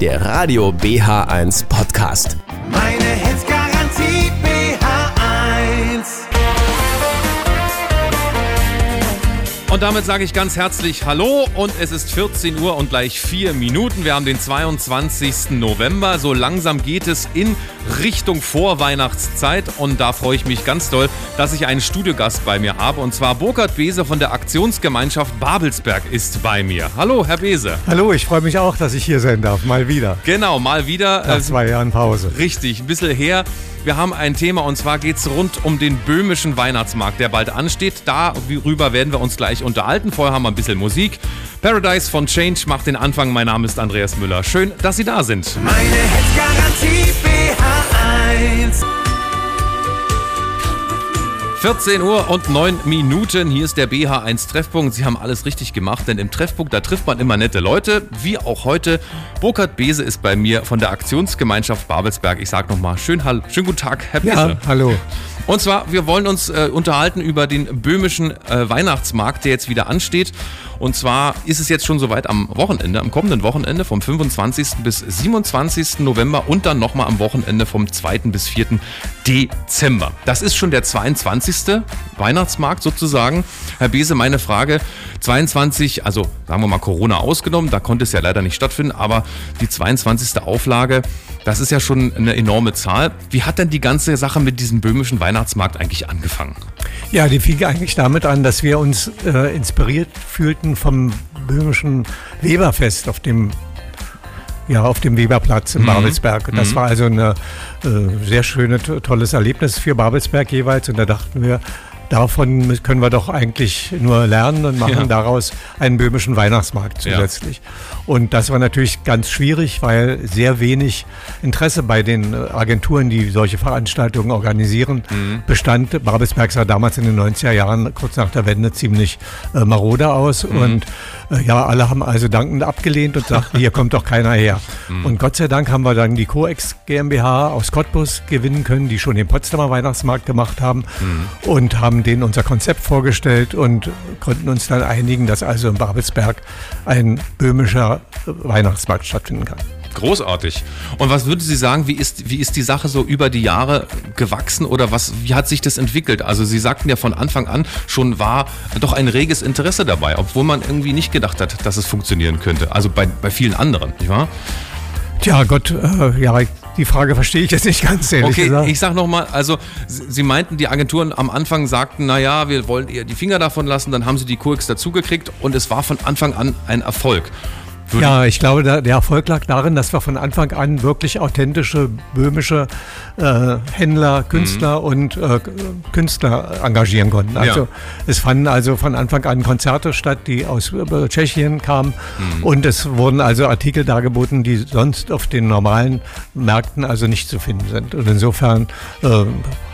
der Radio BH1 Podcast. Meine Hits Und damit sage ich ganz herzlich Hallo und es ist 14 Uhr und gleich 4 Minuten. Wir haben den 22. November. So langsam geht es in Richtung Vorweihnachtszeit und da freue ich mich ganz doll, dass ich einen Studiogast bei mir habe und zwar Burkhard Bese von der Aktionsgemeinschaft Babelsberg ist bei mir. Hallo, Herr Bese. Hallo, ich freue mich auch, dass ich hier sein darf. Mal wieder. Genau, mal wieder. Nach zwei Jahren Pause. Richtig, ein bisschen her. Wir haben ein Thema und zwar geht es rund um den böhmischen Weihnachtsmarkt, der bald ansteht. Darüber werden wir uns gleich unterhalten. Vorher haben wir ein bisschen Musik. Paradise von Change macht den Anfang. Mein Name ist Andreas Müller. Schön, dass Sie da sind. Meine Hits Garantie BH1. 14 Uhr und 9 Minuten. Hier ist der BH1 Treffpunkt. Sie haben alles richtig gemacht, denn im Treffpunkt, da trifft man immer nette Leute, wie auch heute. Burkhard Bese ist bei mir von der Aktionsgemeinschaft Babelsberg. Ich sage nochmal, schön, schönen guten Tag, Herr Bese. Ja, hallo. Und zwar, wir wollen uns äh, unterhalten über den böhmischen äh, Weihnachtsmarkt, der jetzt wieder ansteht. Und zwar ist es jetzt schon soweit am Wochenende, am kommenden Wochenende vom 25. bis 27. November und dann nochmal am Wochenende vom 2. bis 4. Dezember. Das ist schon der 22. Weihnachtsmarkt sozusagen. Herr Bese, meine Frage, 22, also sagen wir mal Corona ausgenommen, da konnte es ja leider nicht stattfinden, aber die 22. Auflage, das ist ja schon eine enorme Zahl. Wie hat denn die ganze Sache mit diesem böhmischen Weihnachtsmarkt eigentlich angefangen? Ja, die fing eigentlich damit an, dass wir uns äh, inspiriert fühlten vom böhmischen Weberfest auf dem ja, auf dem Weberplatz in Mhm. Babelsberg. Das war also ein äh, sehr schönes, tolles Erlebnis für Babelsberg jeweils. Und da dachten wir, davon können wir doch eigentlich nur lernen und machen Ja. daraus einen böhmischen Weihnachtsmarkt Ja. zusätzlich. Und das war natürlich ganz schwierig, weil sehr wenig Interesse bei den Agenturen, die solche Veranstaltungen organisieren, Mhm. bestand. Babelsberg sah damals in den 90er Jahren, kurz nach der Wende, ziemlich äh, marode aus. Mhm. Und äh, ja, alle haben also dankend abgelehnt und sagten, hier kommt doch keiner her. Mhm. Und Gott sei Dank haben wir dann die Coex GmbH aus Cottbus gewinnen können, die schon den Potsdamer Weihnachtsmarkt gemacht haben Mhm. und haben denen unser Konzept vorgestellt und konnten uns dann einigen, dass also in Babelsberg ein böhmischer Weihnachtsmarkt stattfinden kann. Großartig. Und was würden Sie sagen, wie ist, wie ist die Sache so über die Jahre gewachsen oder was, wie hat sich das entwickelt? Also Sie sagten ja von Anfang an schon war doch ein reges Interesse dabei, obwohl man irgendwie nicht gedacht hat, dass es funktionieren könnte. Also bei, bei vielen anderen, nicht wahr? Tja, Gott, äh, ja, die Frage verstehe ich jetzt nicht ganz ehrlich Okay, gesagt. ich sag nochmal, also Sie meinten, die Agenturen am Anfang sagten, naja, wir wollen eher die Finger davon lassen, dann haben sie die Coex dazugekriegt und es war von Anfang an ein Erfolg. Würde- Ja, ich glaube, der, der Erfolg lag darin, dass wir von Anfang an wirklich authentische böhmische äh, Händler, Künstler und äh, Künstler engagieren konnten. Also Ja. es fanden also von Anfang an Konzerte statt, die aus äh, Tschechien kamen und es wurden also Artikel dargeboten, die sonst auf den normalen Märkten also nicht zu finden sind. Und insofern äh,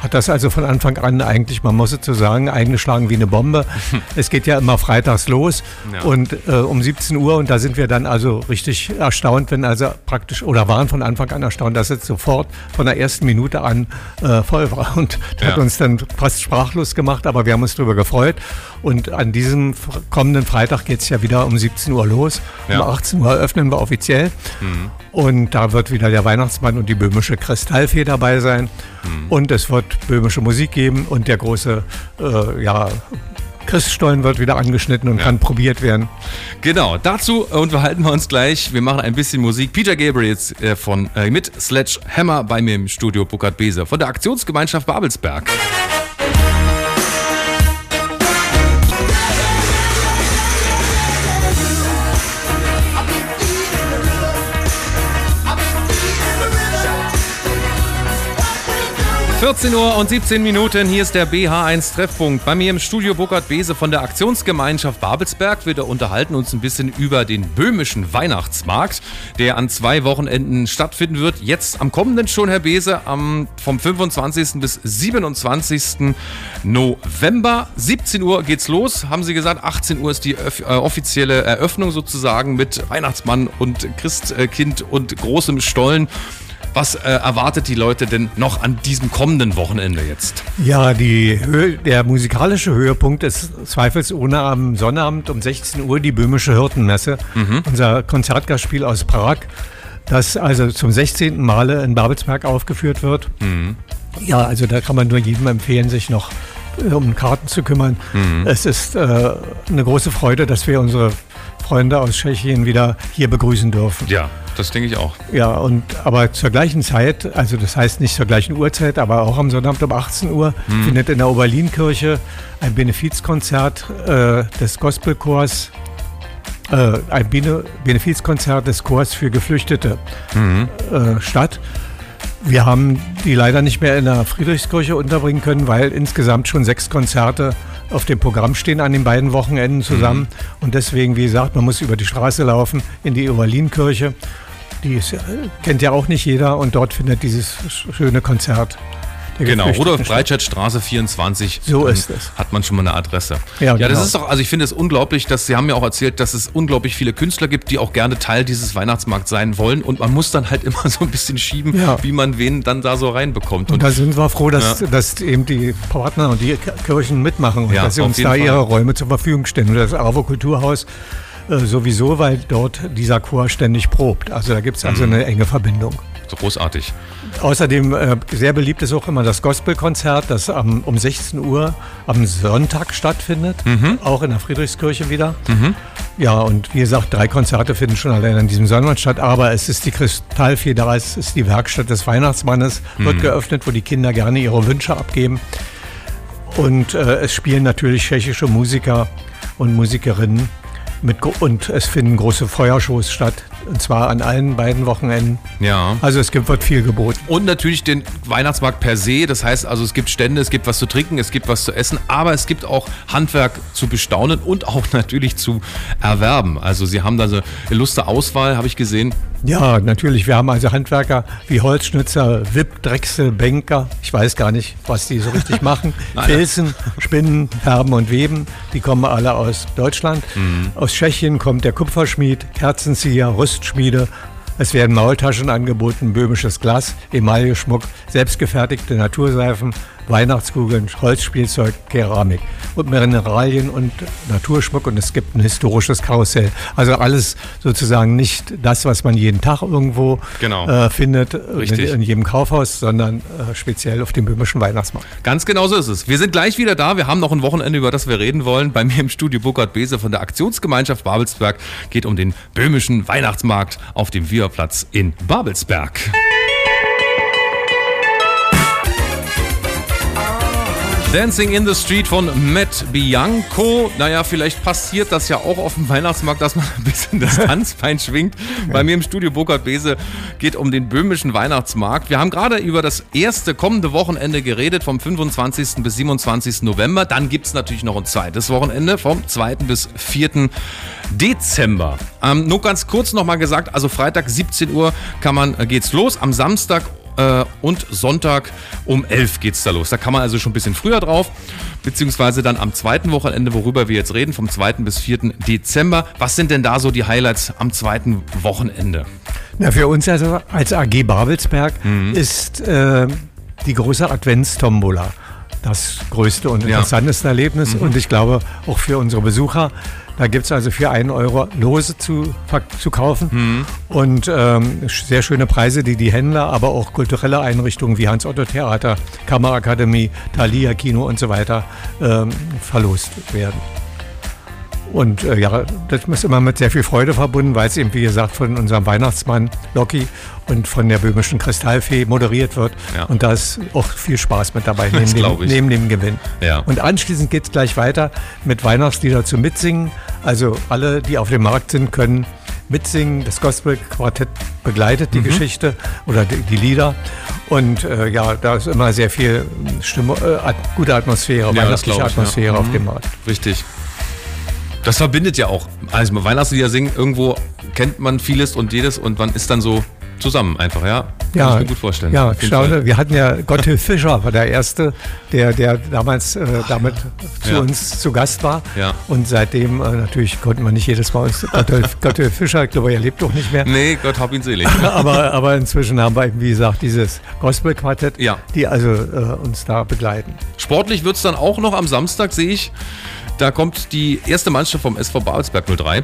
hat das also von Anfang an eigentlich, man muss es so sagen, eingeschlagen wie eine Bombe. es geht ja immer freitags los Ja. und äh, um 17 Uhr und da sind wir dann also richtig erstaunt, wenn also praktisch oder waren von Anfang an erstaunt, dass es sofort von der ersten Minute an äh, voll war und das hat Ja. uns dann fast sprachlos gemacht, aber wir haben uns darüber gefreut und an diesem kommenden Freitag geht es ja wieder um 17 Uhr los. Ja. Um 18 Uhr öffnen wir offiziell und da wird wieder der Weihnachtsmann und die böhmische Kristallfee dabei sein und es wird böhmische Musik geben und der große äh, ja, Christstollen wird wieder angeschnitten und Ja. kann probiert werden. Genau, dazu unterhalten wir uns gleich. Wir machen ein bisschen Musik. Peter Gabriel jetzt, äh, von, äh, mit Sledgehammer bei mir im Studio Burkhard Bese von der Aktionsgemeinschaft Babelsberg. ...14 Uhr und 17 Minuten, hier ist der BH1 Treffpunkt. Bei mir im Studio Burkhard Bese von der Aktionsgemeinschaft Babelsberg. Wir unterhalten uns ein bisschen über den böhmischen Weihnachtsmarkt, der an zwei Wochenenden stattfinden wird. Jetzt am kommenden schon, Herr Bese, am, vom 25. bis 27. November. 17 Uhr geht's los, haben Sie gesagt. 18 Uhr ist die äh, offizielle Eröffnung sozusagen mit Weihnachtsmann und Christkind und großem Stollen. Was äh, erwartet die Leute denn noch an diesem kommenden Wochenende jetzt? Ja, die Höhe, der musikalische Höhepunkt ist zweifelsohne am Sonnabend um 16 Uhr die Böhmische Hirtenmesse. Unser Konzertgastspiel aus Prag das also zum 16. Male in Babelsberg aufgeführt wird. Ja, also da kann man nur jedem empfehlen, sich noch äh, um Karten zu kümmern. Es ist äh, eine große Freude, dass wir unsere Freunde aus Tschechien wieder hier begrüßen dürfen. Ja, das denke ich auch. Ja, und aber zur gleichen Zeit, also das heißt nicht zur gleichen Uhrzeit, aber auch am Sonnabend um 18 Uhr findet in der Oberlinkirche ein Benefizkonzert äh, des Gospelchors, äh, ein Bene Benefizkonzert des Chors für Geflüchtete äh, statt. Wir haben die leider nicht mehr in der Friedrichskirche unterbringen können, weil insgesamt schon sechs Konzerte auf dem Programm stehen an den beiden Wochenenden zusammen. Und deswegen, wie gesagt, man muss über die Straße laufen in die Oberlinkirche. Die ist, kennt ja auch nicht jeder und dort findet dieses schöne Konzert. Genau, Geflüchteten Rudolf statt. Breitscheidstraße 24. So Dann ist es. Hat man schon mal eine Adresse. Ja, ja das genau. ist doch, also ich finde es unglaublich, dass Sie haben ja auch erzählt, dass es unglaublich viele Künstler gibt, die auch gerne Teil dieses Weihnachtsmarkts sein wollen und man muss dann halt immer so ein bisschen schieben, Ja. wie man wen dann da so reinbekommt. Und da sind wir froh, dass, Ja. dass eben die Partner und die Kirchen mitmachen und dass sie uns da Fall. ihre Räume zur Verfügung stellen. Und das AWO Kulturhaus äh, sowieso, weil dort dieser Chor ständig probt. Also da gibt es also Mhm. eine enge Verbindung. Großartig. Außerdem äh, sehr beliebt ist auch immer das Gospelkonzert, das am, um 16 Uhr am Sonntag stattfindet, Mhm. auch in der Friedrichskirche wieder. Ja, und wie gesagt, drei Konzerte finden schon allein an diesem Sonntag statt, aber es ist die Kristallfeder, es ist die Werkstatt des Weihnachtsmannes, Mhm. wird geöffnet, wo die Kinder gerne ihre Wünsche abgeben. Und äh, es spielen natürlich tschechische Musiker und Musikerinnen mit, und es finden große Feuershows statt, und zwar an allen beiden Wochenenden. Ja. Also es gibt, wird viel geboten. Und natürlich den Weihnachtsmarkt per se. Das heißt also, es gibt Stände, es gibt was zu trinken, es gibt was zu essen, aber es gibt auch Handwerk zu bestaunen und auch natürlich zu erwerben. Also Sie haben da so eine illustre Auswahl, habe ich gesehen. Ja, natürlich. Wir haben also Handwerker wie Holzschnitzer, Wipp, Drechsel, Banker. Ich weiß gar nicht, was die so richtig machen. Filzen, Spinnen, Färben und Weben. Die kommen alle aus Deutschland. Mhm. Aus Tschechien kommt der Kupferschmied, Kerzenzieher, Rüstschmiede. Es werden Maultaschen angeboten, böhmisches Glas, Emailleschmuck, selbstgefertigte Naturseifen, Weihnachtskugeln, Holzspielzeug, Keramik und Mineralien und Naturschmuck und es gibt ein historisches Karussell. Also alles sozusagen nicht das, was man jeden Tag irgendwo Genau. äh, findet, Richtig. in jedem Kaufhaus, sondern äh, speziell auf dem böhmischen Weihnachtsmarkt. Ganz genau so ist es. Wir sind gleich wieder da. Wir haben noch ein Wochenende, über das wir reden wollen. Bei mir im Studio Burkhard Bese von der Aktionsgemeinschaft Babelsberg geht um den böhmischen Weihnachtsmarkt auf dem Wieherplatz in Babelsberg. Dancing in the Street von Matt Bianco. Naja, vielleicht passiert das ja auch auf dem Weihnachtsmarkt, dass man ein bisschen das Tanzbein schwingt. Bei mir im Studio Burkhard Bese geht um den böhmischen Weihnachtsmarkt. Wir haben gerade über das erste kommende Wochenende geredet, vom 25. bis 27. November. Dann gibt es natürlich noch ein zweites Wochenende, vom 2. bis 4. Dezember. Ähm, nur ganz kurz nochmal gesagt, also Freitag 17 Uhr kann man, äh, geht's los. Am Samstag äh, und Sonntag um 11 geht's da los. Da kann man also schon ein bisschen früher drauf, beziehungsweise dann am zweiten Wochenende, worüber wir jetzt reden, vom 2. bis 4. Dezember. Was sind denn da so die Highlights am zweiten Wochenende? Na, für uns also als AG Babelsberg Mhm. ist äh, die große Adventstombola das größte und Ja. Mhm. interessanteste Erlebnis und ich glaube auch für unsere Besucher. Da gibt es also für einen Euro Lose zu, zu kaufen Mhm. und ähm, sehr schöne Preise, die die Händler, aber auch kulturelle Einrichtungen wie Hans-Otto-Theater, Kammerakademie, Thalia Kino und so weiter ähm, verlost werden. Und äh, ja, das ist immer mit sehr viel Freude verbunden, weil es eben, wie gesagt, von unserem Weihnachtsmann Loki und von der böhmischen Kristallfee moderiert wird. Ja. Und da ist auch viel Spaß mit dabei, neben, dem, neben dem Gewinn. Ja. Und anschließend geht es gleich weiter mit Weihnachtslieder zum Mitsingen. Also alle, die auf dem Markt sind, können mitsingen. Das Gospel-Quartett begleitet Mhm. die Geschichte oder die, die Lieder. Und äh, ja, da ist immer sehr viel Stimmung, äh, gute Atmosphäre, das weihnachtliche ich, ja. Atmosphäre auf Mhm. dem Markt. Richtig. Das verbindet ja auch. Also Weihnachtslieder singen, irgendwo kennt man vieles und jedes und man ist dann so zusammen einfach, ja? Kann Ja, ich mir gut vorstellen. Ja, staune. Wir hatten ja Gotthilf Fischer, war der Erste, der, der damals äh, damit zu Ja. uns zu Gast war. Ja. Und seitdem äh, natürlich konnten wir nicht jedes Mal uns Gotthilf, Gotthilf Fischer, ich glaube, er lebt doch nicht mehr. Nee, Gott hab ihn selig. Aber, aber inzwischen haben wir eben, wie gesagt, dieses Gospel-Quartett, Ja. die also äh, uns da begleiten. Sportlich wird es dann auch noch am Samstag, sehe ich. Da kommt die erste Mannschaft vom SV Babelsberg 03.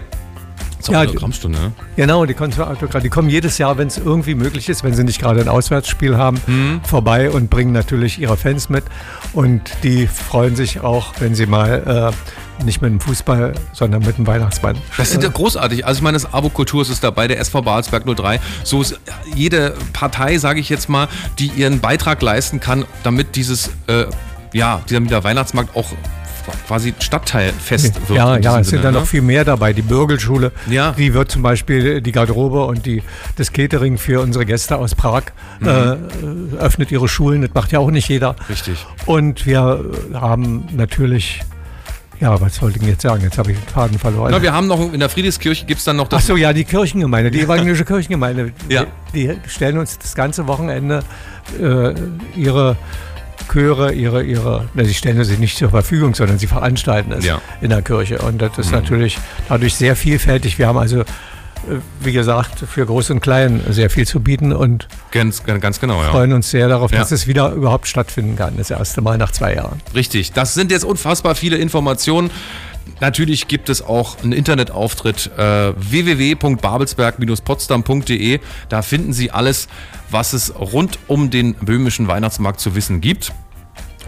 Zur Ja, Autogrammstunde, ne? Genau, die kommen. Die kommen jedes Jahr, wenn es irgendwie möglich ist, wenn sie nicht gerade ein Auswärtsspiel haben, Mhm. vorbei und bringen natürlich ihre Fans mit. Und die freuen sich auch, wenn sie mal äh, nicht mit dem Fußball, sondern mit dem Weihnachtsmann. Das sind ja großartig. Also ich meine, das Abo-Kultur ist dabei, der SV Babelsberg 03. So ist jede Partei, sage ich jetzt mal, die ihren Beitrag leisten kann, damit dieses, äh, ja, dieser dieser Weihnachtsmarkt auch quasi Stadtteilfest wird. Ja, ja, es sind da ne? noch viel mehr dabei. Die Bürgelschule, Ja. die wird zum Beispiel die Garderobe und die, das Catering für unsere Gäste aus Prag Mhm. äh, öffnet ihre Schulen. Das macht ja auch nicht jeder. Richtig. Und wir haben natürlich, ja, was wollte ich denn jetzt sagen? Jetzt habe ich den Faden verloren. Na, wir haben noch in der Friedrichskirche gibt es dann noch das. so, ja, die Kirchengemeinde, die evangelische Kirchengemeinde. Ja. Die, die stellen uns das ganze Wochenende äh, ihre Chöre, ihre, ihre, na, sie stellen sie nicht zur Verfügung, sondern sie veranstalten es Ja. in der Kirche. Und das ist natürlich dadurch sehr vielfältig. Wir haben also, äh, wie gesagt, für Groß und Klein sehr viel zu bieten und Ganz, ganz genau, ja. freuen uns sehr darauf, Ja. dass es wieder überhaupt stattfinden kann. Das erste Mal nach zwei Jahren. Richtig. Das sind jetzt unfassbar viele Informationen. Natürlich gibt es auch einen Internetauftritt äh, www.babelsberg-potsdam.de. Da finden Sie alles, was es rund um den böhmischen Weihnachtsmarkt zu wissen gibt.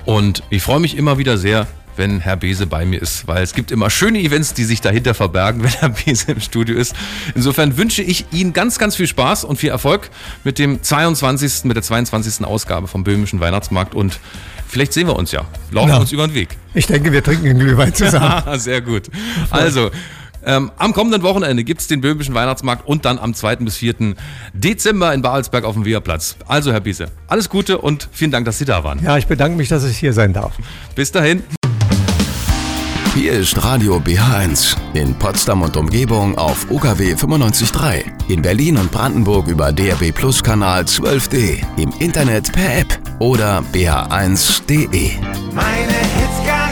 Und ich freue mich immer wieder sehr, wenn Herr Bese bei mir ist, weil es gibt immer schöne Events, die sich dahinter verbergen, wenn Herr Bese im Studio ist. Insofern wünsche ich Ihnen ganz, ganz viel Spaß und viel Erfolg mit dem 22., mit der 22. Ausgabe vom böhmischen Weihnachtsmarkt und vielleicht sehen wir uns ja, laufen Ja. uns über den Weg. Ich denke, wir trinken den Glühwein zusammen. Sehr gut. Also, ähm, am kommenden Wochenende gibt es den Böhmischen Weihnachtsmarkt und dann am 2. bis 4. Dezember in Babelsberg auf dem Wehrplatz. Also, Herr Biese, alles Gute und vielen Dank, dass Sie da waren. Ja, ich bedanke mich, dass ich hier sein darf. Bis dahin. Hier ist Radio BH1 in Potsdam und Umgebung auf UKW 95.3. In Berlin und Brandenburg über DRB Plus Kanal 12D. Im Internet per App oder bh1.de. Meine Hits.